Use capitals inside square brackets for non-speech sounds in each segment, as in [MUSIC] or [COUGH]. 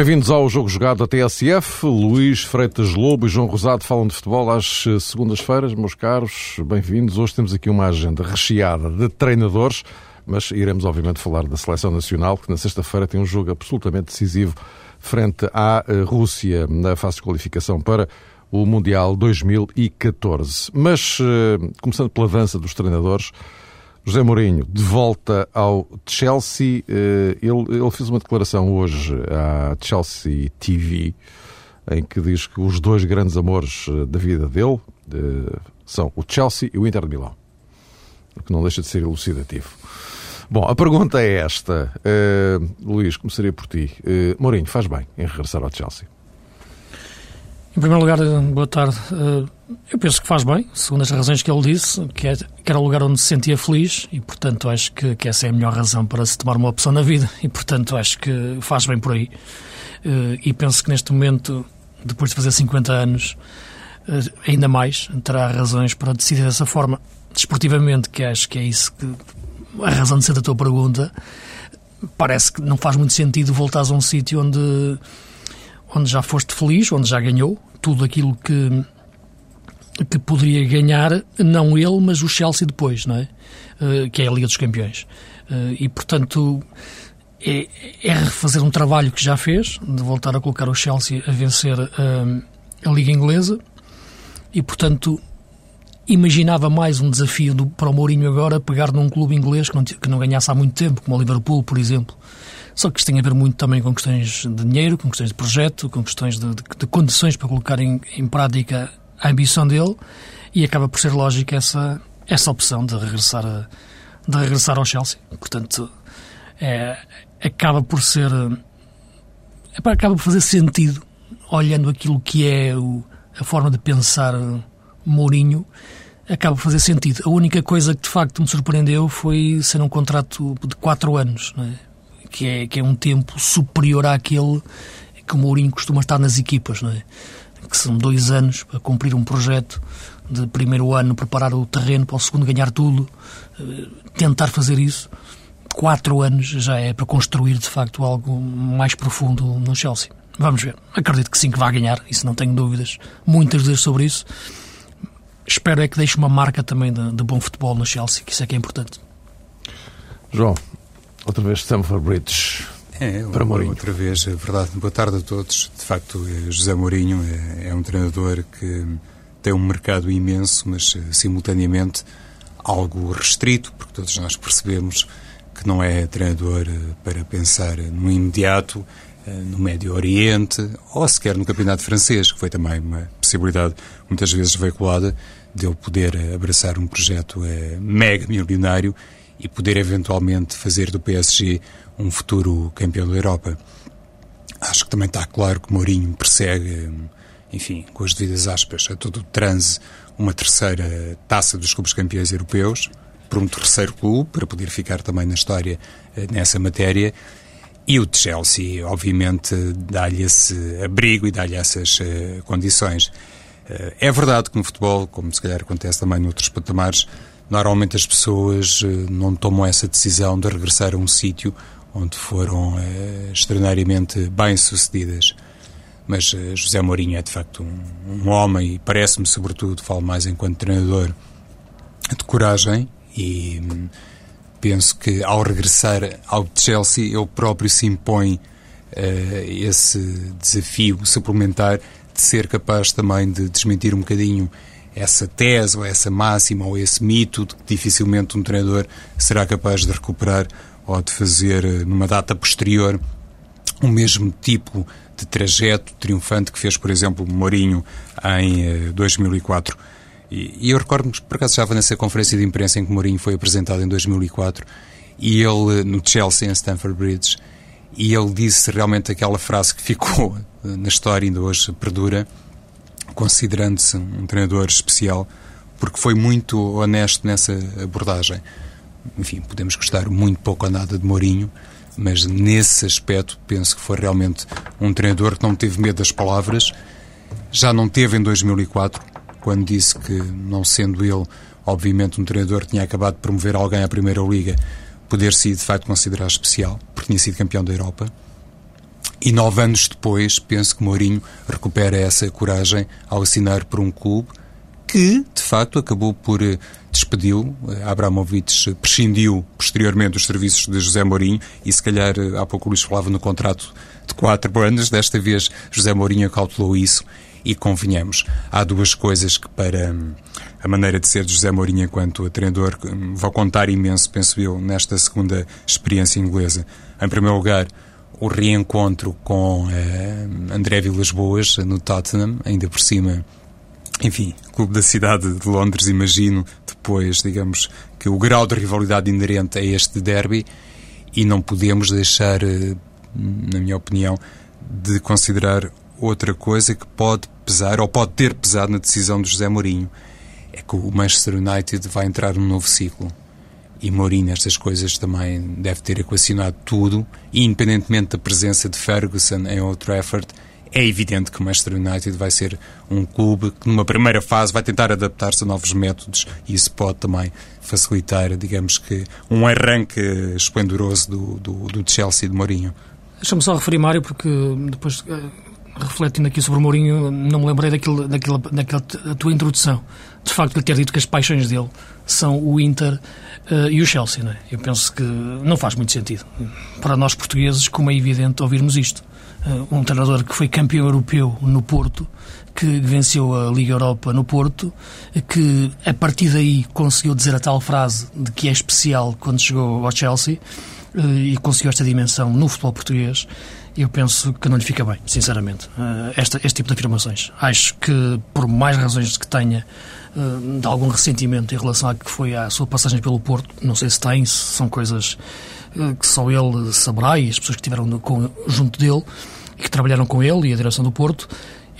Bem-vindos ao Jogo Jogado da TSF. Luís Freitas Lobo e João Rosado falam de futebol às eh, segundas-feiras, meus caros. Bem-vindos. Hoje temos aqui uma agenda recheada de treinadores, mas iremos obviamente falar da Seleção Nacional, que na sexta-feira tem um jogo absolutamente decisivo frente à eh, Rússia na fase de qualificação para o Mundial 2014. Mas, eh, começando pela dança dos treinadores, José Mourinho, de volta ao Chelsea, eh, ele, ele fez uma declaração hoje à Chelsea TV em que diz que os dois grandes amores eh, da vida dele eh, são o Chelsea e o Inter de Milão. O que não deixa de ser elucidativo. Bom, a pergunta é esta. Uh, Luís, começaria por ti. Uh, Mourinho, faz bem em regressar ao Chelsea? Em primeiro lugar, boa tarde. Eu penso que faz bem, segundo as razões que ele disse, que, é, que era o lugar onde se sentia feliz e, portanto, acho que, que, essa é a melhor razão para se tomar uma opção na vida e, portanto, acho que faz bem por aí. E penso que neste momento, depois de fazer 50 anos, ainda mais, terá razões para decidir dessa forma. Desportivamente, que acho que é isso que. a razão de ser da tua pergunta, parece que não faz muito sentido voltares a um sítio onde onde já foste feliz, onde já ganhou tudo aquilo que que poderia ganhar, não ele, mas o Chelsea depois, não é? Uh, que é a Liga dos Campeões. Uh, e, portanto, é, é, refazer um trabalho que já fez, de voltar a colocar o Chelsea a vencer uh, a Liga Inglesa, e, portanto, imaginava mais um desafio do, para o Mourinho agora pegar num clube inglês que não, que não ganhasse há muito tempo, como o Liverpool, por exemplo. Só que isto tem a ver muito também com questões de dinheiro, com questões de projeto, com questões de, de, de condições para colocar em, em, prática a ambição dele e acaba por ser lógica essa, essa opção de regressar, a, de regressar ao Chelsea. Portanto, é, acaba por ser. É, acaba por fazer sentido olhando aquilo que é o, a forma de pensar Mourinho acaba por fazer sentido. A única coisa que de facto me surpreendeu foi ser um contrato de 4 anos. É? que é, que é um tempo superior àquele que o Mourinho costuma estar nas equipas, é? Que são dois anos para cumprir um projeto de primeiro ano, preparar o terreno para o segundo ganhar tudo, eh, tentar fazer isso. Quatro anos já é para construir de facto algo mais profundo no Chelsea. Vamos ver. Acredito que sim que vai ganhar, isso não tenho dúvidas, muitas dúvidas sobre isso. Espero é que deixe uma marca também de, de bom futebol no Chelsea, que isso é que é importante. João, Outra vez Stamford Bridge. É, para Mourinho. outra vez, é verdade. Boa tarde a todos. De facto, eh, José Mourinho é, é um treinador que tem um mercado imenso, mas eh, simultaneamente algo restrito, porque todos nós percebemos que não é treinador eh, para pensar no imediato, no Médio Oriente ou sequer no Campeonato Francês, que foi também uma possibilidade muitas vezes veiculada de ele poder abraçar um projeto mega milionário e poder eventualmente fazer do PSG um futuro campeão da Europa. Acho que também está claro que Mourinho persegue, enfim, com as devidas aspas, a todo o transe, uma terceira taça dos clubes campeões europeus, por um terceiro clube, para poder ficar também na história eh, nessa matéria. E o de Chelsea, obviamente, dá-lhe esse abrigo e dá-lhe essas uh, condições. Uh, é verdade que no futebol, como se calhar acontece também noutros patamares, normalmente as pessoas eh, não tomam essa decisão de regressar a um sítio onde foram extraordinariamente bem-sucedidas. Mas José Mourinho é de facto um, um homem, e parece-me, sobretudo, falo mais enquanto treinador, de coragem e hum, penso que ao regressar ao Chelsea ele próprio se impõe uh, esse desafio suplementar de ser capaz também de desmentir um bocadinho essa tese ou essa máxima ou esse mito de que dificilmente um treinador será capaz de recuperar ou de fazer eh, numa data posterior o mesmo tipo de trajeto triunfante que fez, por exemplo, Mourinho em 2004. E, e eu recordo-me que por acaso estava nessa conferência de imprensa em que Mourinho foi apresentado em 2004 e ele, no Chelsea, em Stamford Bridge, e ele disse realmente aquela frase que ficou na história, ainda hoje perdura, considerando-se um treinador especial, porque foi muito honesto nessa abordagem. Enfim, podemos gostar muito pouco ou nada de Mourinho, mas nesse aspecto penso que foi realmente um treinador que não teve medo das palavras. Já não teve em 2004, quando disse que, não sendo ele, obviamente, um treinador que tinha acabado de promover alguém à Primeira Liga, poder-se de facto considerar especial, porque tinha sido campeão da Europa. E nove anos depois, penso que Mourinho recupera essa coragem ao assinar por um clube que, de facto, acabou por eh, despediu. Eh, Abramovich prescindiu posteriormente dos serviços de José Mourinho e, se calhar, eh, há pouco o Luís falava no contrato de quatro anos. Desta vez, José Mourinho acautelou isso e convenhamos, há duas coisas que para hum, a maneira de ser de José Mourinho enquanto treinador hum, vão contar imenso, penso eu, nesta segunda experiência inglesa. Em primeiro lugar, o reencontro com eh, André Vilas Boas no Tottenham, ainda por cima, enfim, clube da cidade de Londres, imagino, depois, digamos, que o grau de rivalidade inerente a este derby e não podemos deixar, eh, na minha opinião, de considerar outra coisa que pode pesar, ou pode ter pesado na decisão de José Mourinho, é que o Manchester United vai entrar num novo ciclo. E Mourinho, estas coisas também deve ter equacionado tudo, e independentemente da presença de Ferguson em Old Trafford, é evidente que o Manchester United vai ser um clube que, numa primeira fase, vai tentar adaptar-se a novos métodos e isso pode também facilitar, digamos que, um arranque esplendoroso do, do, do Chelsea de Mourinho. Deixa-me só referir, Mário, porque depois eh, refletindo aqui sobre o Mourinho, não me lembrei daquilo, daquilo, daquela tua introdução. De facto, ele ter dito que as paixões dele são o Inter uh, e o Chelsea. Não é? Eu penso que não faz muito sentido. Para nós portugueses, como é evidente ouvirmos isto. Uh, um treinador que foi campeão europeu no Porto, que venceu a Liga Europa no Porto, que a partir daí conseguiu dizer a tal frase de que é especial quando chegou ao Chelsea uh, e conseguiu esta dimensão no futebol português eu penso que não lhe fica bem, sinceramente, uh, esta, este tipo de afirmações. Acho que, por mais razões que tenha uh, de algum ressentimento em relação à que foi a sua passagem pelo Porto, não sei se tem, se são coisas uh, que só ele saberá e as pessoas que estiveram junto dele e que trabalharam com ele e a direção do Porto,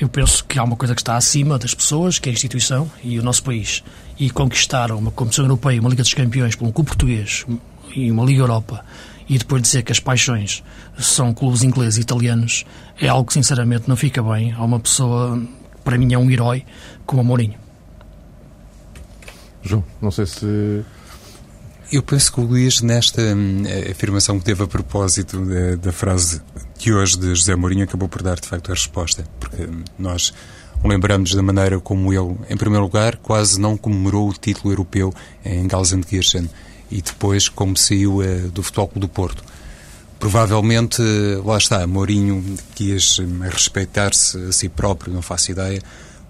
eu penso que há uma coisa que está acima das pessoas, que é a instituição e o nosso país. E conquistar uma competição europeia, uma Liga dos Campeões, por um clube português e uma Liga Europa e depois dizer que as paixões são clubes ingleses e italianos é algo que sinceramente não fica bem a uma pessoa, para mim é um herói, como o Mourinho. João, não sei se eu penso que o Luís, nesta hum, afirmação que teve a propósito da, da, frase de hoje de José Mourinho, acabou por dar de facto a resposta, porque hum, nós lembramos da maneira como ele, em primeiro lugar, quase não comemorou o título europeu em Gelsenkirchen e depois como saiu uh, do Futebol Clube do Porto. Provavelmente, uh, lá está, Mourinho quis uh, respeitar-se a si próprio, não faço ideia,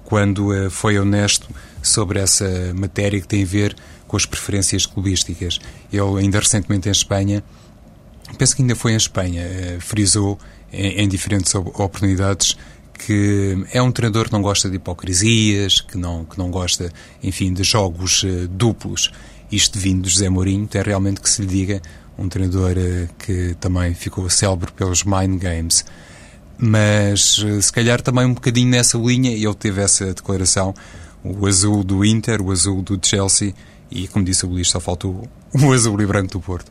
quando uh, foi honesto sobre essa matéria que tem a ver com as preferências clubísticas. Ele, ainda recentemente em Espanha, penso que ainda foi em Espanha, frisou em, em diferentes oportunidades que é um treinador que não gosta de hipocrisias, que não, que não gosta, enfim, de jogos duplos isto vindo de José Mourinho, é realmente que se lhe diga um treinador eh, que também ficou célebre pelos Mind Games. Mas eh, se calhar também um bocadinho nessa linha, ele teve essa declaração, o azul do Inter, o azul do Chelsea e, como disse o Luís, só faltou o [LAUGHS] azul e branco do Porto.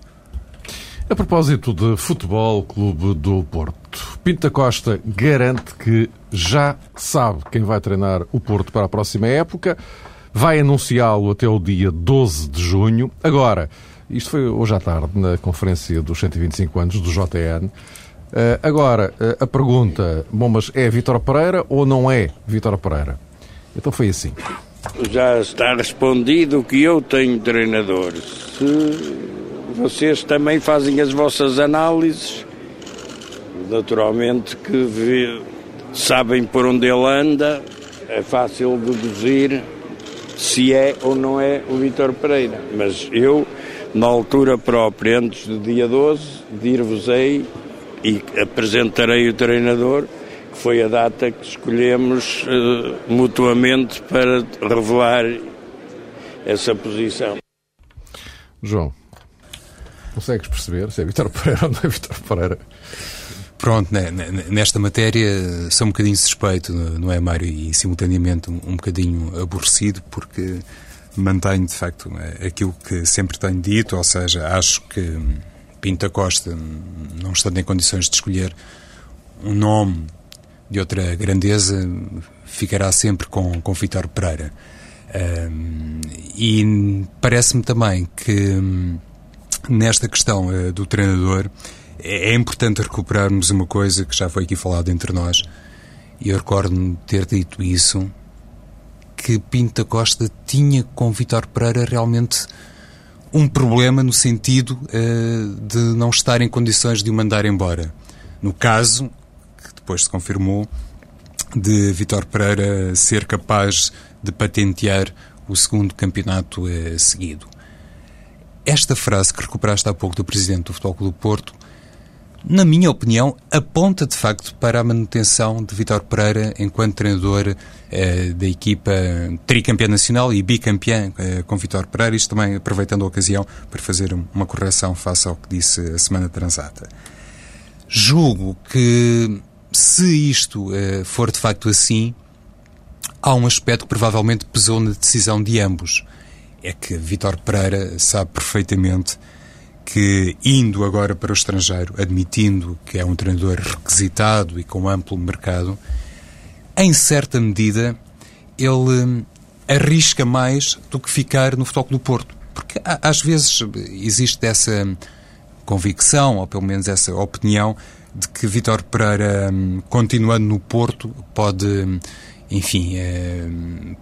A propósito de Futebol Clube do Porto, Pinta Costa garante que já sabe quem vai treinar o Porto para a próxima época vai anunciá-lo até o dia 12 de junho. Agora, isto foi hoje à tarde, na conferência dos 125 anos do JN. Uh, eh, agora, uh, a pergunta, bom, mas é Vítor Pereira ou não é Vítor Pereira? Então foi assim. Já está respondido que eu tenho treinador. Se vocês também fazem as vossas análises, naturalmente que vê, sabem por onde ele anda, é fácil deduzir se é ou não é o Vítor Pereira. Mas eu, na altura própria, antes do dia 12, dir-vos-ei e apresentarei o treinador que foi a data que escolhemos uh, mutuamente para revelar essa posição. João, consegues perceber se é Vitor Pereira ou não é Vitor Pereira? Pronto, né, né, nesta matéria sou um bocadinho suspeito, não é, Mário? E simultaneamente um, bocadinho aborrecido, porque mantenho de facto aquilo que sempre tenho dito, ou seja, acho que Pinta Costa, não estando em condições de escolher um nome de outra grandeza, ficará sempre com, com Vitor Pereira. Um, e parece-me também que nesta questão uh, do treinador é, é importante recuperarmos uma coisa que já foi aqui falado entre nós, e eu recordo-me ter dito isso, que Pinta Costa tinha com Vitor Pereira realmente um problema no sentido uh, de não estar em condições de o mandar embora. No caso, que depois se confirmou, de Vitor Pereira ser capaz de patentear o segundo campeonato uh, seguido. Esta frase que recuperaste há pouco do presidente do Futebol Clube do Porto na minha opinião, aponta de facto para a manutenção de Vitor Pereira enquanto treinador eh, da equipa tricampeã nacional e bicampeã eh, com Vitor Pereira, isto também aproveitando a ocasião para fazer uma correção face ao que disse a semana transata. Julgo que se isto eh, for de facto assim, há um aspecto que provavelmente pesou na decisão de ambos. É que Vitor Pereira sabe perfeitamente que, indo agora para o estrangeiro, admitindo que é um treinador requisitado e com amplo mercado, em certa medida ele hum, arrisca mais do que ficar no Futebol do Porto. Porque às vezes existe essa convicção, ou pelo menos essa opinião, de que Vítor Pereira, hum, continuando no Porto, pode, hum, enfim, é,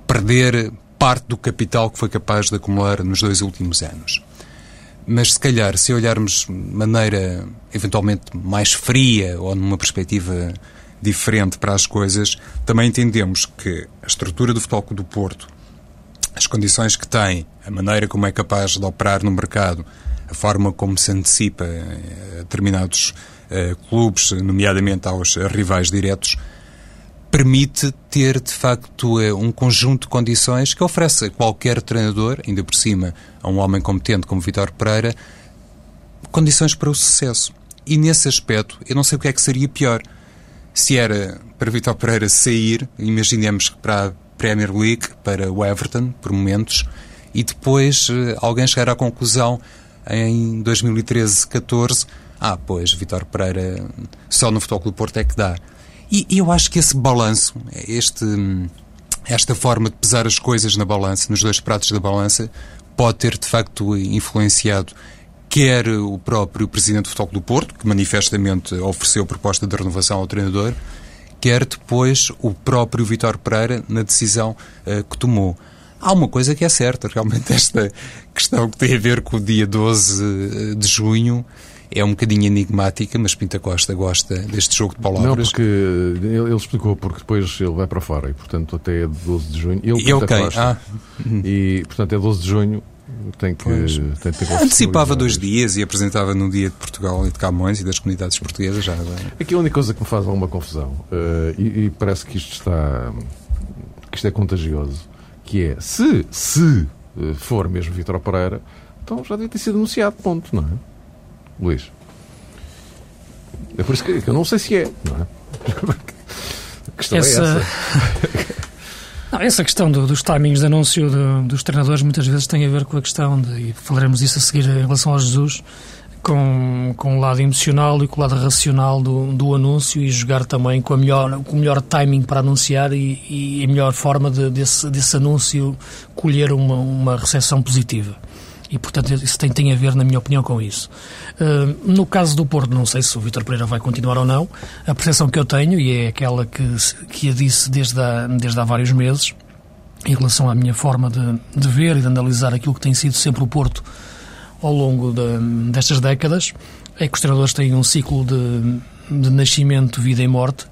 perder parte do capital que foi capaz de acumular nos dois últimos anos. Mas se calhar, se olharmos de maneira eventualmente mais fria ou numa perspectiva diferente para as coisas, também entendemos que a estrutura do Futebol do Porto, as condições que tem, a maneira como é capaz de operar no mercado, a forma como se antecipa a determinados uh, clubes, nomeadamente aos rivais diretos, permite ter, de facto, eh, um conjunto de condições que oferece a qualquer treinador, ainda por cima a um homem competente como Vitor Pereira, condições para o sucesso. E nesse aspecto, eu não sei o que é que seria pior. Se era para Vitor Pereira sair, imaginemos que para a Premier League, para o Everton, por momentos, e depois eh, alguém chegar à conclusão em 2013-14, ah, pois, Vitor Pereira só no Futebol Clube Porto é que dá. E, eu acho que esse balanço, este, esta forma de pesar as coisas na balança, nos dois pratos da balança, pode ter de facto influenciado quer o próprio Presidente do Futebol do Porto, que manifestamente ofereceu proposta de renovação ao treinador, quer depois o próprio Vitor Pereira na decisão uh, que tomou. Há uma coisa que é certa, [LAUGHS] realmente esta questão que tem a ver com o dia 12 eh, de junho é um bocadinho enigmática, mas Pinta Costa gosta deste jogo de palavras. Não, porque ele, explicou, porque depois ele vai para fora e, portanto, até é 12 de junho. Ele, e ele quem? Ah. E, portanto, é 12 de junho. Tem que, tem que Antecipava dois dias e apresentava no dia de Portugal e de Camões e das comunidades portuguesas já. Aqui a única coisa que me faz alguma confusão, uh, e, e, parece que isto está. que isto é contagioso, que é se, se uh, for mesmo Vitor Pereira, então já devia ter sido anunciado, ponto, não é? Luís. É por isso que eu não sei se é, não é? A questão essa... é essa. [LAUGHS] Não, essa questão do, dos timings de anúncio de, dos treinadores muitas vezes tem a ver com a questão de, e falaremos disso a seguir em relação ao Jesus, com, com o lado emocional e com o lado racional do, do anúncio e jogar também com, a melhor, com o melhor timing para anunciar e, e a melhor forma de, desse, desse anúncio colher uma, uma recepção positiva e, portanto, isso tem, tem a ver, na minha opinião, com isso. Uh, no caso do Porto, não sei se o Vítor Pereira vai continuar ou não. A percepção que eu tenho, e é aquela que, que a disse desde há, desde há vários meses, em relação à minha forma de, de ver e de analisar aquilo que tem sido sempre o Porto ao longo de, destas décadas, é que os treinadores têm um ciclo de, de nascimento, vida e morte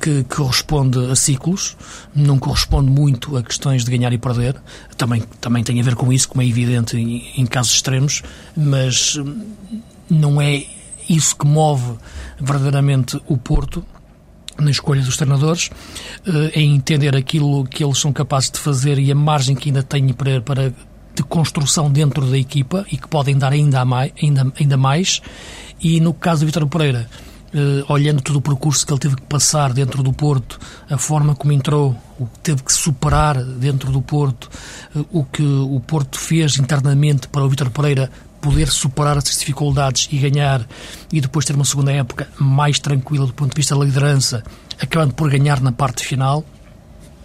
que corresponde a ciclos, não corresponde muito a questões de ganhar e perder. Também, também tem a ver com isso, como é evidente em, em casos extremos, mas hum, não é isso que move verdadeiramente o Porto. na escolha dos treinadores, em entender aquilo que eles são capazes de fazer e a margem que ainda têm para, para de construção dentro da equipa e que podem dar ainda mais, ainda, ainda mais. E no caso do Vitor Pereira, Uh, olhando todo o percurso que ele teve que passar dentro do Porto, a forma como entrou, o que teve que superar dentro do Porto, uh, o que o Porto fez internamente para o Vítor Pereira poder superar essas dificuldades e ganhar, e depois ter uma segunda época mais tranquila do ponto de vista da liderança, acabando por ganhar na parte final.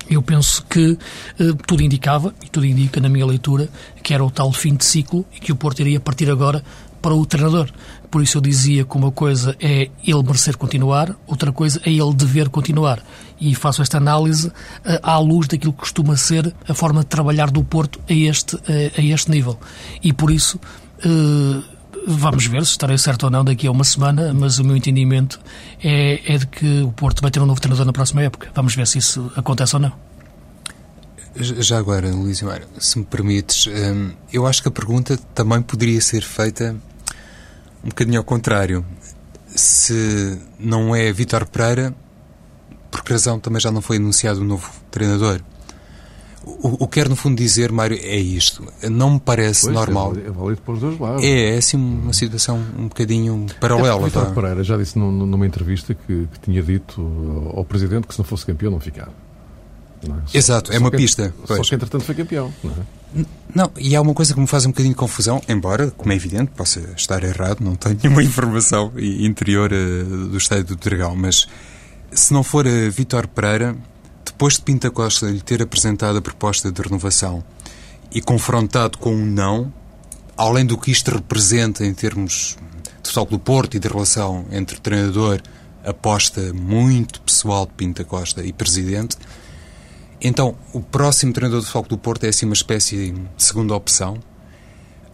Eu penso que uh, tudo indicava, e tudo indica na minha leitura, que era o tal fim de ciclo e que o Porto iria partir agora para o treinador. Por isso eu dizia que uma coisa é ele merecer continuar, outra coisa é ele dever continuar. E faço esta análise uh, à luz daquilo que costuma ser a forma de trabalhar do Porto a este, uh, a este nível. E por isso. Uh, vamos ver se estarei certo ou não daqui a uma semana, mas o meu entendimento é, é de que o Porto vai ter um novo treinador na próxima época. Vamos ver se isso acontece ou não. Já agora, Luís Mário, se me permites, eu acho que a pergunta também poderia ser feita um bocadinho ao contrário. Se não é Vítor Pereira, por que razão também já não foi anunciado um novo treinador? O, o que quero, no fundo, dizer, Mário, é isto. Não me parece pois, normal. É válido para os dois lados. É, é assim uma situação um bocadinho paralela. É, Vítor tá? Pereira já disse numa entrevista que, que, tinha dito ao Presidente que se não fosse campeão não ficava. Não é? Exato, é uma que, pista. Só que, entretanto, foi campeão. Não é? Não, e há uma coisa que me faz um bocadinho de confusão, embora, como é evidente, possa estar errado, não tenho [LAUGHS] nenhuma informação interior uh, do estádio do Dragão, mas se não for a Vítor Pereira, depois de Pinta Costa lhe ter apresentado a proposta de renovação e confrontado com um não, além do que isto representa em termos de futebol do Porto e de relação entre treinador, aposta muito pessoal de Pinta Costa e presidente, então, o próximo treinador do Foco do Porto é assim uma espécie de segunda opção.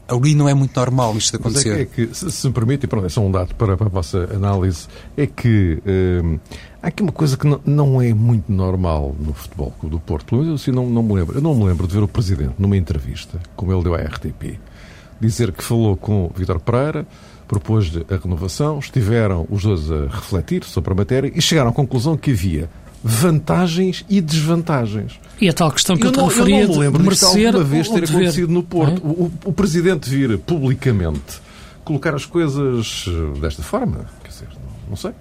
Ali não é muito normal isto acontecer. Mas é que, é que se, se, me permite, e pronto, é só um dado para, para a vossa análise, é que hum, há aqui uma coisa que não, não, é muito normal no futebol do Porto. Eu assim, não, não me lembro. Eu não me lembro de ver o Presidente numa entrevista, como ele deu à RTP, dizer que falou com Vítor Pereira, propôs a renovação, estiveram os dois a refletir sobre a matéria e chegaram à conclusão que havia vantagens e desvantagens. E a tal questão que eu, eu te não, referia eu não me lembro de merecer alguma vez ter dever. acontecido no Porto. É? O, o, Presidente vir publicamente colocar as coisas eh, desta forma, quer dizer, não, não sei.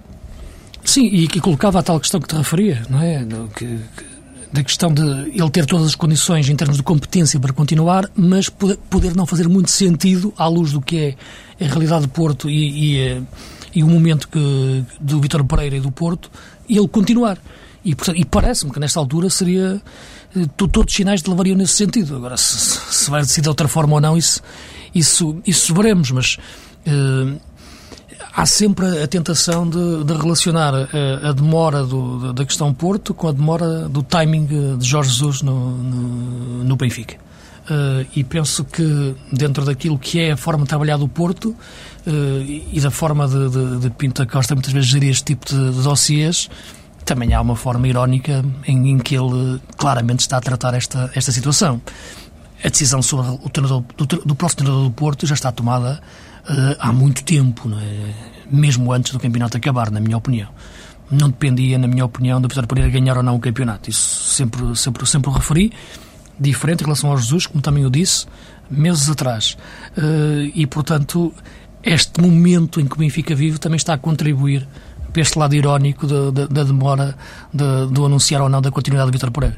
Sim, e que colocava a tal questão que te referia, não é? Que, que, da questão de ele ter todas as condições em termos de competência para continuar, mas poder, não fazer muito sentido à luz do que é a realidade do Porto e, e, eh, e o momento que, do Vítor Pereira e do Porto, e ele continuar. E, e parece-me que nesta altura seria. Eh, todos os sinais levariam nesse sentido. Agora, se, se vai decidir de outra forma ou não, isso, isso, isso veremos, mas. Uh, há sempre a tentação de, de relacionar a, a demora do, da questão Porto com a demora do timing de Jorge Jesus no, no, no Benfica. Uh, e penso que dentro daquilo que é a forma de trabalhar do Porto uh, e da forma de, de, de Pinto da Costa muitas vezes gerir este tipo de, de dossiês, também há uma forma irónica em, em, que ele claramente está a tratar esta, esta situação. A decisão sobre o treinador, do, do próximo treinador do Porto já está tomada uh, há muito tempo, é? mesmo antes do campeonato acabar, na minha opinião. Não dependia, na minha opinião, do Vitória Pereira ganhar ou não o campeonato. Isso sempre, sempre, sempre o referi. Diferente em relação ao Jesus, como também o disse, meses atrás. Uh, e, portanto, este momento em que o Benfica vive também está a contribuir para este lado irónico da de, de, de demora de, do anunciar ou não da continuidade do Vitor Pereira.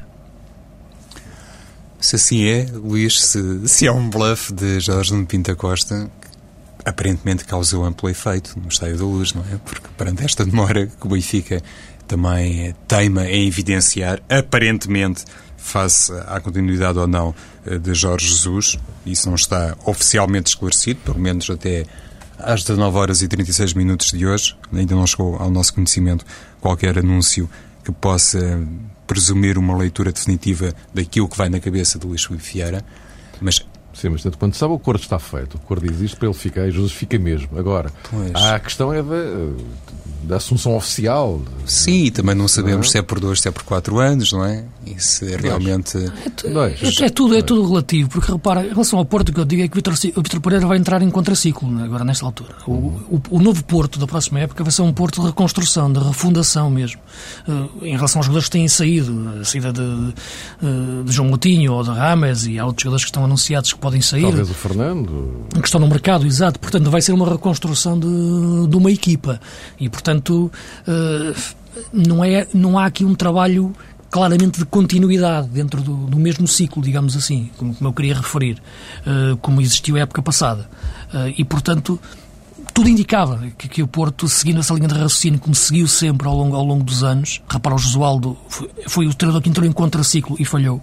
Se assim é, Luís, se, se é um bluff de Jorge Nuno Pinta Costa, aparentemente causou amplo efeito no Estádio da Luz, não é? Porque perante esta demora que o Benfica também teima em evidenciar, aparentemente, face à continuidade ou não eh, de Jorge Jesus, isso não está oficialmente esclarecido, pelo menos até às 19 horas e 36 minutos de hoje, ainda não chegou ao nosso conhecimento qualquer anúncio que possa presumir uma leitura definitiva daquilo que vai na cabeça de Luís Filipe Vieira, mas Sim, mas tanto quando sabe o acordo está feito, o acordo existe para ele ficar e Jesus fica mesmo. Agora, Pois. a questão é da, da assunção oficial. Sim, e também não sabemos se é por dois, se é por quatro anos, não é? E se realmente. Dois. É, é tudo, é tudo relativo, porque repara, em relação ao Porto, o que eu digo é que o Vitor, o Vitor Pereira vai entrar em contraciclo né, agora, nesta altura. O, o, o novo Porto da próxima época vai ser um Porto de reconstrução, de refundação mesmo. Uh, em relação aos jogadores que têm saído, a saída de, de, de João Moutinho ou de Rames e há outros jogadores que estão anunciados que podem sair. Talvez o Fernando. que estão no mercado, exato. Portanto, vai ser uma reconstrução de, de uma equipa. E, portanto, eh, não, é, não há aqui um trabalho claramente de continuidade dentro do, do mesmo ciclo, digamos assim, como, como eu queria referir, eh, como existiu a época passada. Eh, e, portanto, tudo indicava que, que o Porto, seguindo essa linha de raciocínio, como seguiu sempre ao longo, ao longo dos anos, repara, o Josualdo foi, foi o treinador que entrou em contraciclo e falhou.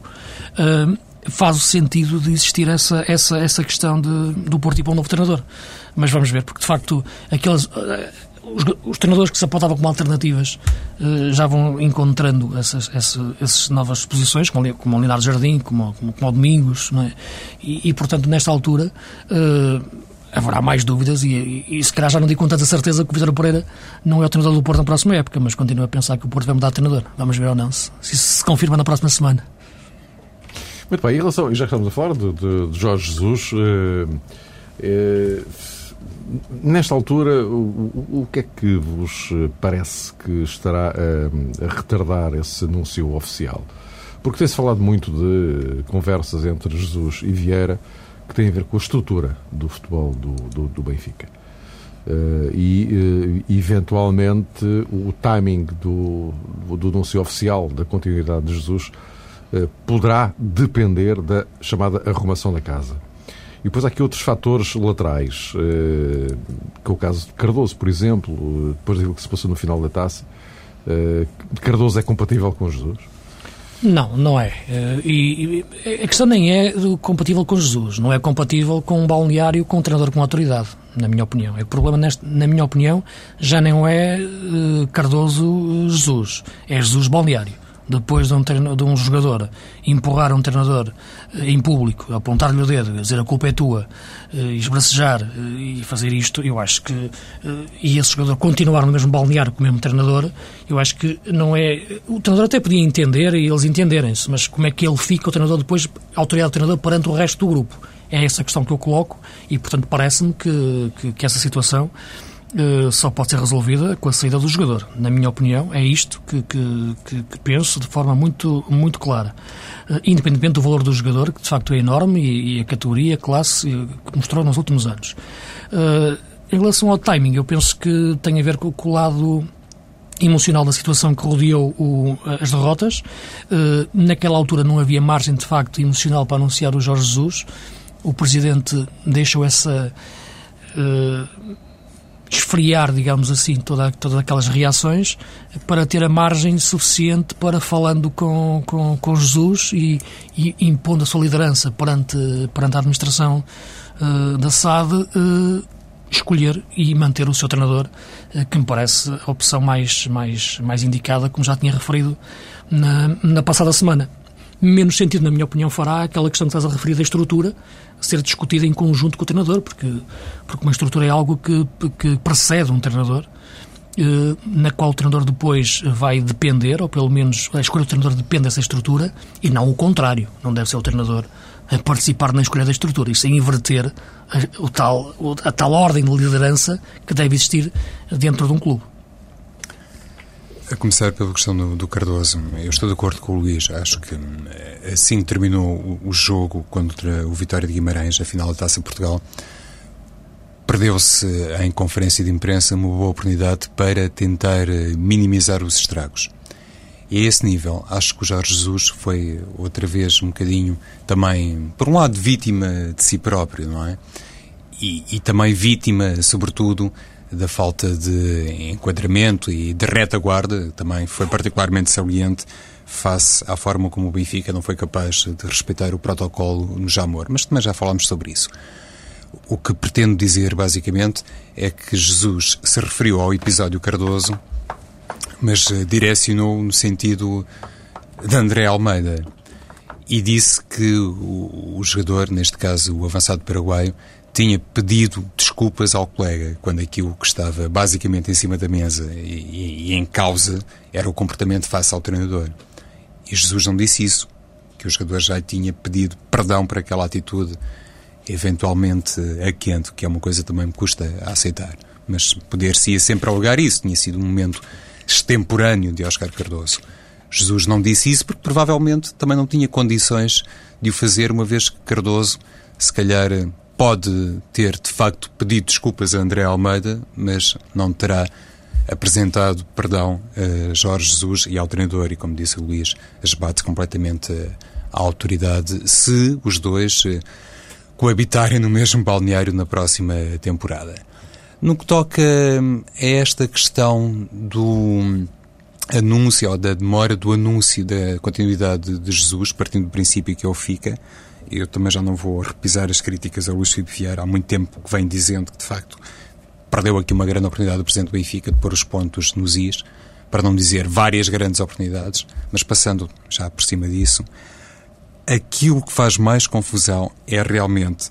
faz o sentido de existir essa, essa, essa questão de, do Porto ir para um novo treinador. Mas vamos ver, porque de facto aqueles, eh, os, os treinadores que se apontavam como alternativas eh, já vão encontrando essas, essas, essas novas posições, como, como o Leonardo Jardim, como, como, como o Domingos, é? e, e, portanto nesta altura eh, haverá mais dúvidas e, e, e se calhar já não digo com tanta certeza que o Vitor Pereira não é o treinador do Porto na próxima época, mas continuo a pensar que o Porto vai mudar de treinador. Vamos ver ou não, se se isso se confirma na próxima semana. Muito bem, em relação, e já que estamos a falar de, de- de Jorge Jesus, eh, nesta altura, o, o- que é que vos eh, parece que estará eh, a retardar esse anúncio oficial? Porque tem-se falado muito de conversas entre Jesus e Vieira que têm a ver com a estrutura do futebol do, do- do Benfica. Eh, e, eh, eventualmente, o timing do, do anúncio oficial da continuidade de Jesus eh, poderá depender da chamada arrumação da casa. E depois há aqui outros fatores laterais, eh, que é o caso de Cardoso, por exemplo, depois daquilo que se passou no final da taça. eh, Cardoso é compatível com Jesus? Não, não é. Eh, E, a questão nem é compatível com Jesus, não é compatível com um balneário com um treinador com autoridade, na minha opinião. É o problema, neste, na minha opinião, já não é eh, Cardoso-Jesus, é Jesus-balneário. Depois de um, treino- de um jogador empurrar um treinador eh, em público, apontar-lhe o dedo, dizer a culpa é tua, eh, esbracejar eh, e fazer isto, eu acho que. E esse jogador continuar no mesmo balneário com o mesmo treinador, eu acho que não é. O treinador até podia entender e eles entenderem-se, mas como é que ele fica, o treinador, depois, a autoridade do treinador, perante o resto do grupo? É essa a questão que eu coloco e, portanto, parece-me que, que, que essa situação eh, só pode ser resolvida com a saída do jogador. Na minha opinião, é isto que, que, que- penso de forma muito, muito clara. Eh, independentemente do valor do jogador, que de facto é enorme, e, e a categoria, a classe eh, que mostrou nos últimos anos. Em relação ao timing, eu penso que tem a ver com, o lado emocional da situação que rodeou o- as derrotas. Naquela altura não havia margem, de facto, emocional para anunciar o Jorge Jesus. O Presidente deixou essa eh, esfriar, digamos assim, toda, todas aquelas reações para ter a margem suficiente para, falando com, com, com Jesus e, e impondo a sua liderança perante, perante a administração eh, da SAD, eh, escolher e manter o seu treinador, eh, que me parece a opção mais, mais, mais indicada, como já tinha referido na, na passada semana. Menos sentido, na minha opinião, fará aquela questão que estás a referir da estrutura ser discutida em conjunto com o treinador, porque, porque uma estrutura é algo que, que precede um treinador, eh, na qual o treinador depois vai depender, ou pelo menos a escolha do treinador depende dessa estrutura, e não o contrário. Não deve ser o treinador a participar na escolha da estrutura, isso é inverter a, o tal, a tal ordem de liderança que deve existir dentro de um clube. A começar pela questão do, do Cardoso, eu estou de acordo com o Luís. Acho que hum, assim terminou o, o jogo contra o Vitória de Guimarães, a final da Taça de Portugal, perdeu-se em conferência de imprensa uma boa oportunidade para tentar eh, minimizar os estragos. E a esse nível, acho que o Jorge Jesus foi outra vez um bocadinho também, por um lado, vítima de si próprio, não é? E, e também vítima, sobretudo, da falta de enquadramento e de retaguarda, também foi particularmente saliente face à forma como o Benfica não foi capaz de respeitar o protocolo no Jamor. Mas também já falámos sobre isso. O que pretendo dizer, basicamente, é que Jesus se referiu ao episódio Cardoso, mas eh, direcionou no sentido de André Almeida. e disse que o, o jogador, neste caso o avançado paraguaio, tinha pedido desculpas ao colega quando aquilo que estava basicamente em cima da mesa e, e, em causa era o comportamento face ao treinador. E Jesus não disse isso, que o jogador já tinha pedido perdão por aquela atitude, eventualmente a quente, que é uma coisa que também me custa a aceitar. Mas poder-se ia sempre alegar isso, tinha sido um momento extemporâneo de Oscar Cardoso. Jesus não disse isso porque provavelmente também não tinha condições de o fazer, uma vez que Cardoso, se calhar, pode ter de facto pedido desculpas a André Almeida, mas não terá apresentado perdão a Jorge Jesus e ao treinador, e como disse o Luís, esbate completamente a autoridade se os dois eh, coabitarem no mesmo balneário na próxima temporada. No que toca a esta questão do anúncio ou da demora do anúncio da continuidade de Jesus, partindo do princípio que ele fica, eu também já não vou repisar as críticas a Luís Filipe Vieira, há muito tempo que vem dizendo que, de facto, perdeu aqui uma grande oportunidade o Presidente do Benfica de pôr os pontos nos is, para não dizer várias grandes oportunidades, mas passando já por cima disso, aquilo que faz mais confusão é realmente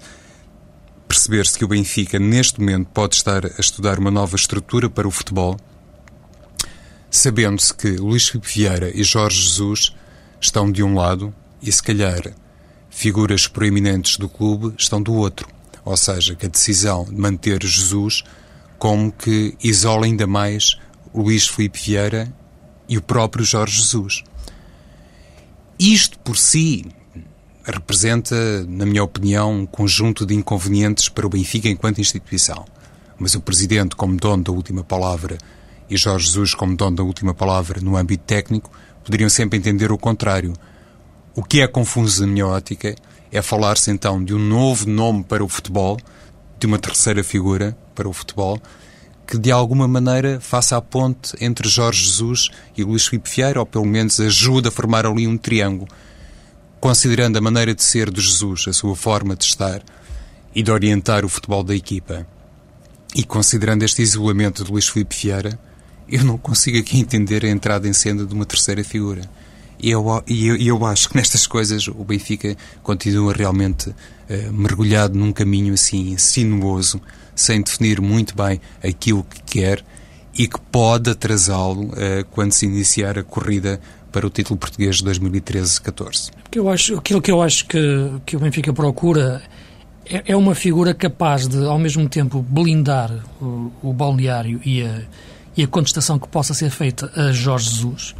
perceber-se que o Benfica, neste momento, pode estar a estudar uma nova estrutura para o futebol, sabendo-se que Luís Filipe Vieira e Jorge Jesus estão de um lado e, se calhar, figuras proeminentes do clube estão do outro. Ou seja, que a decisão de manter Jesus como que isola ainda mais Luís Filipe Vieira e o próprio Jorge Jesus. Isto por si representa, na minha opinião, um conjunto de inconvenientes para o Benfica enquanto instituição. Mas o Presidente, como dono da última palavra, e Jorge Jesus, como dono da última palavra no âmbito técnico, poderiam sempre entender o contrário. O que é confuso na minha ótica é falar-se então de um novo nome para o futebol, de uma terceira figura para o futebol, que de alguma maneira faça a ponte entre Jorge Jesus e Luís Filipe Vieira, ou pelo menos ajude a formar ali um triângulo. Considerando a maneira de ser de Jesus, a sua forma de estar e de orientar o futebol da equipa, e considerando este isolamento de Luís Filipe Vieira, eu não consigo aqui entender a entrada em cena de uma terceira figura. E eu, eu, eu acho que nestas coisas o Benfica continua realmente uh, mergulhado num caminho assim sinuoso, sem definir muito bem aquilo que quer e que pode atrasá-lo uh, quando se iniciar a corrida para o título português de 2013-14. Eu acho, aquilo que eu acho que, que o Benfica procura é, é, uma figura capaz de, ao mesmo tempo, blindar o, o balneário e a, e a contestação que possa ser feita a Jorge Jesus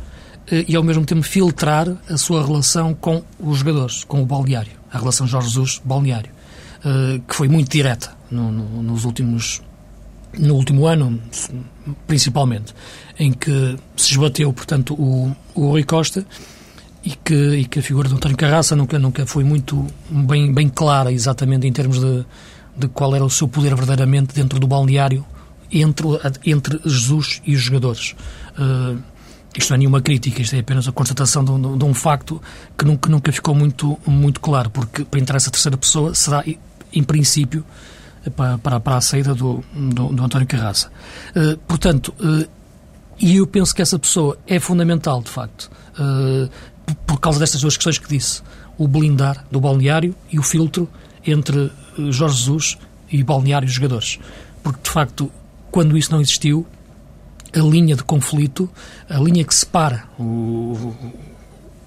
eh, e, ao mesmo tempo, filtrar a sua relação com os jogadores, com o balneário, a relação Jorge Jesus-balneário, eh, que foi muito direta no, no, nos últimos no último ano, principalmente, em que se esbateu, portanto, o, o Rui Costa e que, e que a figura de António Carraça nunca, nunca foi muito bem, bem clara exatamente em termos de, de qual era o seu poder verdadeiramente dentro do balneário entre, entre Jesus e os jogadores. Uh, isto não é nenhuma crítica, isto é apenas a constatação de um, de um facto que nunca, nunca ficou muito, muito claro, porque para entrar essa terceira pessoa será, em princípio, para, para, a saída do, do, do António Carraça. Uh, portanto, uh, e eu penso que essa pessoa é fundamental, de facto, uh, por causa destas duas questões que disse: o blindar do balneário e o filtro entre Jorge Jesus e balneário e jogadores. Porque, de facto, quando isso não existiu, a linha de conflito, a linha que separa o,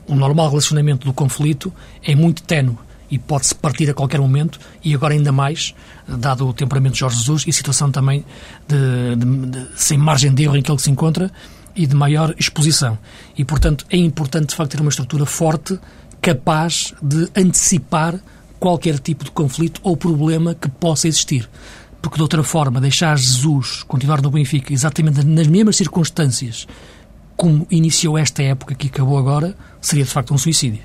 o normal relacionamento do conflito é muito ténue e pode-se partir a qualquer momento e agora ainda mais, dado o temperamento de Jorge Jesus e situação também de, de, de, sem margem de erro em que ele se encontra e de maior exposição. E, portanto, é importante, de facto, ter uma estrutura forte, capaz de antecipar qualquer tipo de conflito ou problema que possa existir porque de outra forma deixar Jesus continuar no Benfica exatamente nas mesmas circunstâncias como iniciou esta época que acabou agora, seria de facto um suicídio.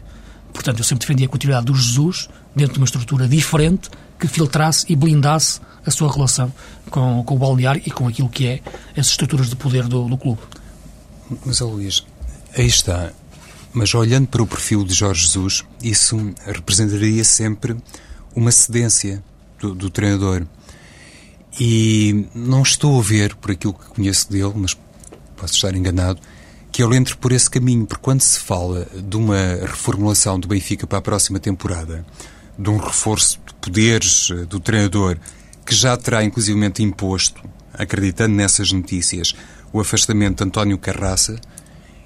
Portanto, eu sempre defendi a continuidade do Jesus dentro de uma estrutura diferente que filtrasse e blindasse a sua relação com, com o balneário e com aquilo que é as estruturas de poder do, do clube. Mas, Luís, aí está. Mas olhando para o perfil de Jorge Jesus, isso representaria sempre uma cedência do, do treinador. E não estou a ver, por aquilo que conheço dele, mas posso estar enganado, que ele entre por esse caminho, porque quando se fala de uma reformulação do Benfica para a próxima temporada, de um reforço de poderes eh, do treinador, que já terá inclusivamente imposto, acreditando nessas notícias, o afastamento de António Carraça,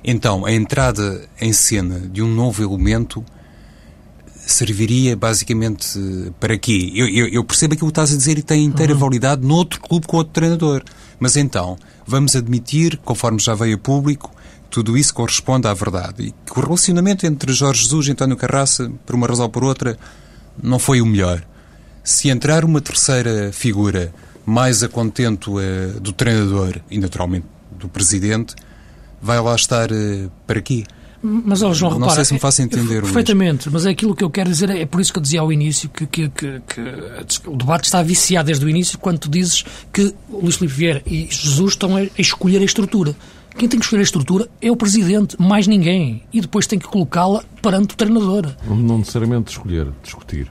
então a entrada em cena de um novo elemento serviria basicamente para quê? Eu, eu, eu, percebo aquilo que estás a dizer e tem inteira uhum. validade noutro clube com outro treinador. Mas então, vamos admitir, conforme já veio a público, tudo isso corresponde à verdade. E que o relacionamento entre Jorge Jesus e António Carraça, por uma razão ou por outra, não foi o melhor. Se entrar uma terceira figura mais a contento uh, do treinador e, naturalmente, do presidente, vai lá estar uh, para quê? Mas, oh, João, não repara, sei se me faço entender. Perfeitamente, mas é aquilo que eu quero dizer, é por isso que eu dizia ao início que, que, que, que o debate está viciado desde o início quando tu dizes que Luís Filipe Vieira e Jesus estão a escolher a estrutura. Quem tem que escolher a estrutura é o Presidente, mais ninguém. E depois tem que colocá-la perante o treinador. Não, não necessariamente escolher, discutir.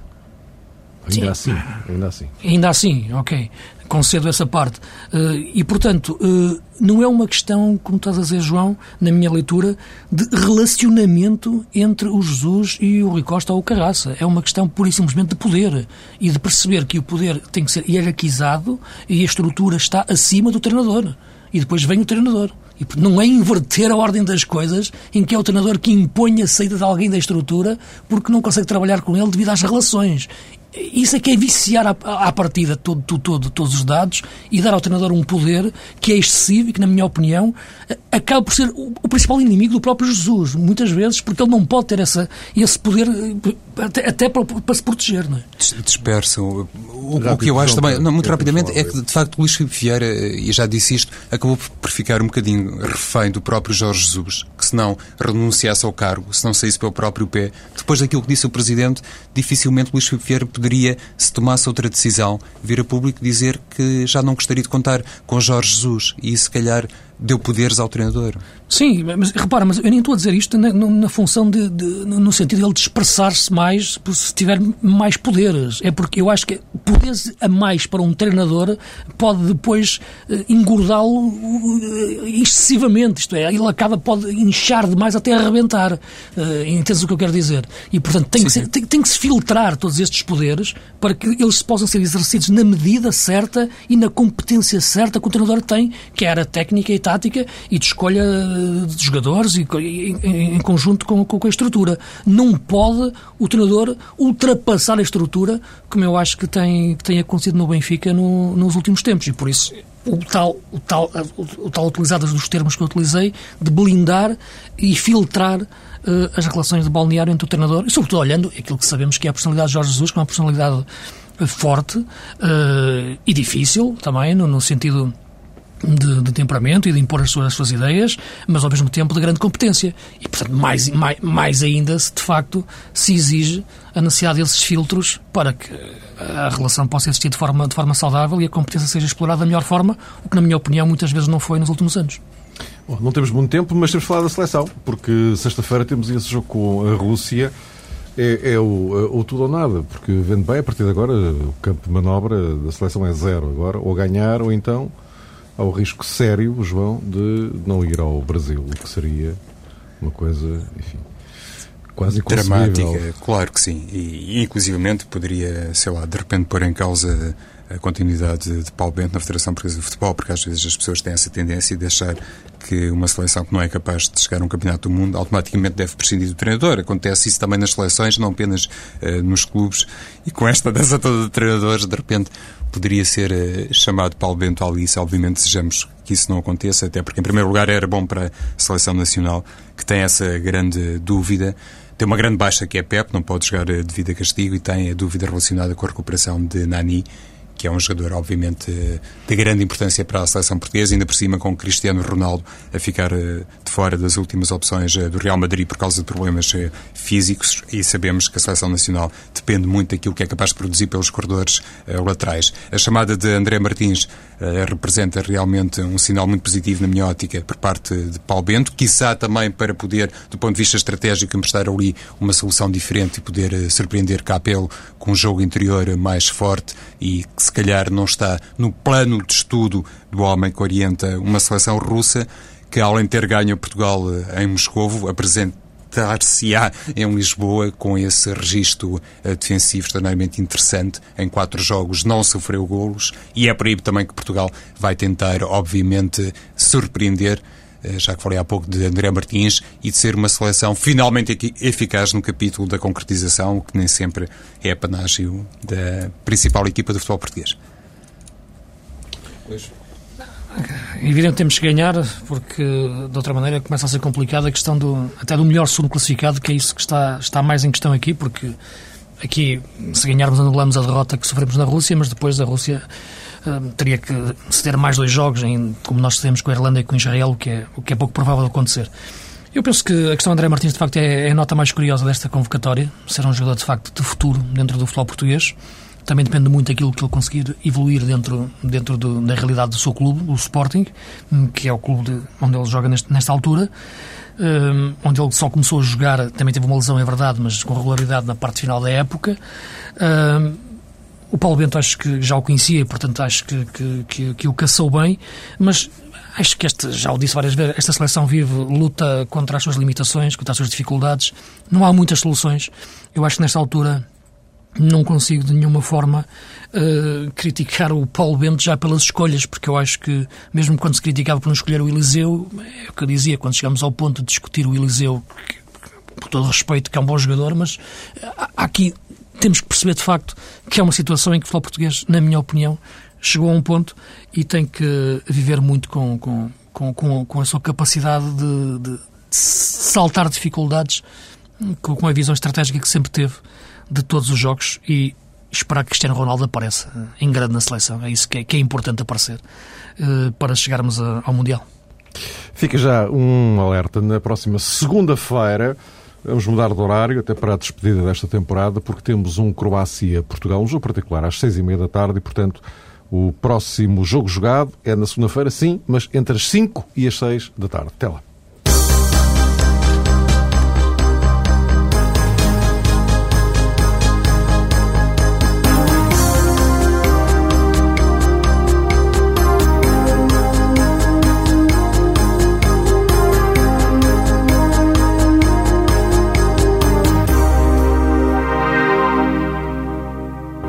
Ainda Sim. assim, ainda assim. Ainda assim, ok concedo essa parte. Uh, e, portanto, uh, não é uma questão, como estás a dizer, João, na minha leitura, de relacionamento entre o Jesus e o Rui Costa ou o Carraça. É uma questão, pura e simplesmente, de poder. E de perceber que o poder tem que ser hierarquizado e a estrutura está acima do treinador. E depois vem o treinador. E não é inverter a ordem das coisas em que é o treinador que impõe a saída de alguém da estrutura porque não consegue trabalhar com ele devido às relações. Isso é que é viciar à, à partida todo, todo, todo, todos os dados e dar ao treinador um poder que é excessivo e que, na minha opinião, acaba por ser o, o principal inimigo do próprio Jesus, muitas vezes, porque ele não pode ter essa, esse poder até, até para, para, se proteger. Não é? Dispersam. O, o, que eu acho também, não, muito rapidamente, é que, de facto, Luís Filipe Vieira, e já disse isto, acabou por ficar um bocadinho refém do próprio Jorge Jesus, que se não renunciasse ao cargo, se não saísse pelo próprio pé, depois daquilo que disse o Presidente, dificilmente Luís Filipe Vieira poderia, se tomasse outra decisão, vir a público dizer que já não gostaria de contar com Jorge Jesus e, se calhar, deu poderes ao treinador. Sim, mas repara, mas eu nem estou a dizer isto na, na função de, de, no sentido de ele expressar-se mais se tiver mais poderes. É porque eu acho que poderes a mais para um treinador pode depois uh, engordá-lo uh, excessivamente. Isto é, ele acaba, pode inchar demais até arrebentar. Uh, entendes o que eu quero dizer? E, portanto, tem, sim, que, ser, tem, tem que se filtrar todos estes poderes para que eles possam ser exercidos na medida certa e na competência certa que o treinador tem, que era técnica e tática e de escolha de jogadores e, em, conjunto com, com, a estrutura. Não pode o treinador ultrapassar a estrutura, como eu acho que tem, que tem acontecido no Benfica no, nos últimos tempos. E por isso o tal, o tal, o, tal utilizado dos termos que eu utilizei, de blindar e filtrar uh, as relações de balneário entre o treinador, e sobretudo olhando aquilo que sabemos que é a personalidade de Jorge Jesus, que é uma personalidade forte uh, e difícil também, no, no sentido de, de, temperamento e de impor as suas, as suas, ideias, mas ao mesmo tempo de grande competência. E, portanto, mais, mais, mais ainda se de facto se exige a necessidade desses filtros para que a relação possa existir de forma, de forma saudável e a competência seja explorada da melhor forma, o que, na minha opinião, muitas vezes não foi nos últimos anos. Bom, não temos muito tempo, mas temos de falar da seleção, porque sexta-feira temos esse jogo com a Rússia. É, é o, o, tudo ou nada, porque vendo bem, a partir de agora, o campo de manobra da seleção é zero agora, ou ganhar, ou então ao risco sério, João, de não ir ao Brasil, o que seria uma coisa, enfim, quase dramática. Claro que sim. E, inclusivamente, poderia, sei lá, de repente pôr em causa a continuidade de Paulo Bento na Federação Portuguesa de Futebol, porque às vezes as pessoas têm essa tendência de achar que uma seleção que não é capaz de chegar a um campeonato do mundo automaticamente deve prescindir do treinador. Acontece isso também nas seleções, não apenas uh, nos clubes. E com esta dança toda de treinadores, de repente poderia ser uh, chamado Paulo Bento Alice. Obviamente desejamos que isso não aconteça, até porque, em primeiro lugar, era bom para a seleção nacional, que tem essa grande dúvida. Tem uma grande baixa que é Pep, não pode jogar eh, devido a castigo, e tem a dúvida relacionada com a recuperação de Nani que é um jogador, obviamente, de grande importância para a seleção portuguesa, ainda por cima com Cristiano Ronaldo a ficar eh, de fora das últimas opções eh, do Real Madrid por causa de problemas eh, físicos e sabemos que a seleção nacional depende muito daquilo que é capaz de produzir pelos corredores laterais. A chamada de André Martins representa realmente um sinal muito positivo na minha ótica por parte de Paulo Bento, quiçá também para poder, do ponto de vista estratégico, emprestar ali uma solução diferente e poder surpreender Capelo com um jogo interior mais forte e que se calhar não está no plano de estudo do homem que orienta uma seleção russa que além de ter ganho Portugal em Moscovo, apresentar-se-á em Lisboa com esse registro defensivo extremamente interessante. Em quatro jogos não sofreu golos e é por aí também que Portugal vai tentar, obviamente, surpreender eh, já que falei há pouco de André Martins, e de ser uma seleção finalmente eficaz no capítulo da concretização, que nem sempre é panágio da principal equipa do futebol português. Pois. Evidente temos que ganhar, porque de outra maneira começa a ser complicada a questão do, até do melhor segundo classificado, que é isso que está, está mais em questão aqui, porque aqui, se ganharmos, anulamos a derrota que sofremos na Rússia, mas depois a Rússia teria que ceder mais dois jogos, em, como nós cedemos com a Irlanda e com Israel, o que é, o que é pouco provável de acontecer. Eu penso que a questão de André Martins, de facto, é, é a nota mais curiosa desta convocatória. Ser um jogador, de facto, de futuro dentro do futebol português. Também depende muito daquilo que ele conseguir evoluir dentro, dentro do, da realidade do seu clube, o Sporting, que é o clube de, onde ele joga neste, nesta altura. Um, onde ele só começou a jogar, também teve uma lesão, é verdade, mas com regularidade na parte final da época. Um, o Paulo Bento acho que já o conhecia, portanto acho que, que, que, que o caçou bem, mas acho que este, já o disse várias vezes, esta seleção vive, luta contra as suas limitações, contra as suas dificuldades. Não há muitas soluções. Eu acho que nesta altura não consigo de nenhuma forma uh, criticar o Paulo Bento já pelas escolhas, porque eu acho que, mesmo quando se criticava por não escolher o Eliseu, é o que eu dizia, quando chegamos ao ponto de discutir o Eliseu, que, por todo respeito, que é um bom jogador, mas há aqui temos que perceber de facto que é uma situação em que o futebol português, na minha opinião, chegou a um ponto e tem que viver muito com, com, com, com a sua capacidade de, de saltar dificuldades com, com a visão estratégica que sempre teve de todos os jogos e esperar que Cristiano Ronaldo apareça em grande na seleção. É isso que é, que é importante aparecer uh, para chegarmos a, ao Mundial. Fica já um alerta na próxima segunda-feira. Vamos mudar de horário, até para a despedida desta temporada, porque temos um Croácia-Portugal, um jogo particular, às seis e meia da tarde, e, portanto, o próximo jogo jogado é na segunda-feira, sim, mas entre as cinco e as seis da tarde. Até lá.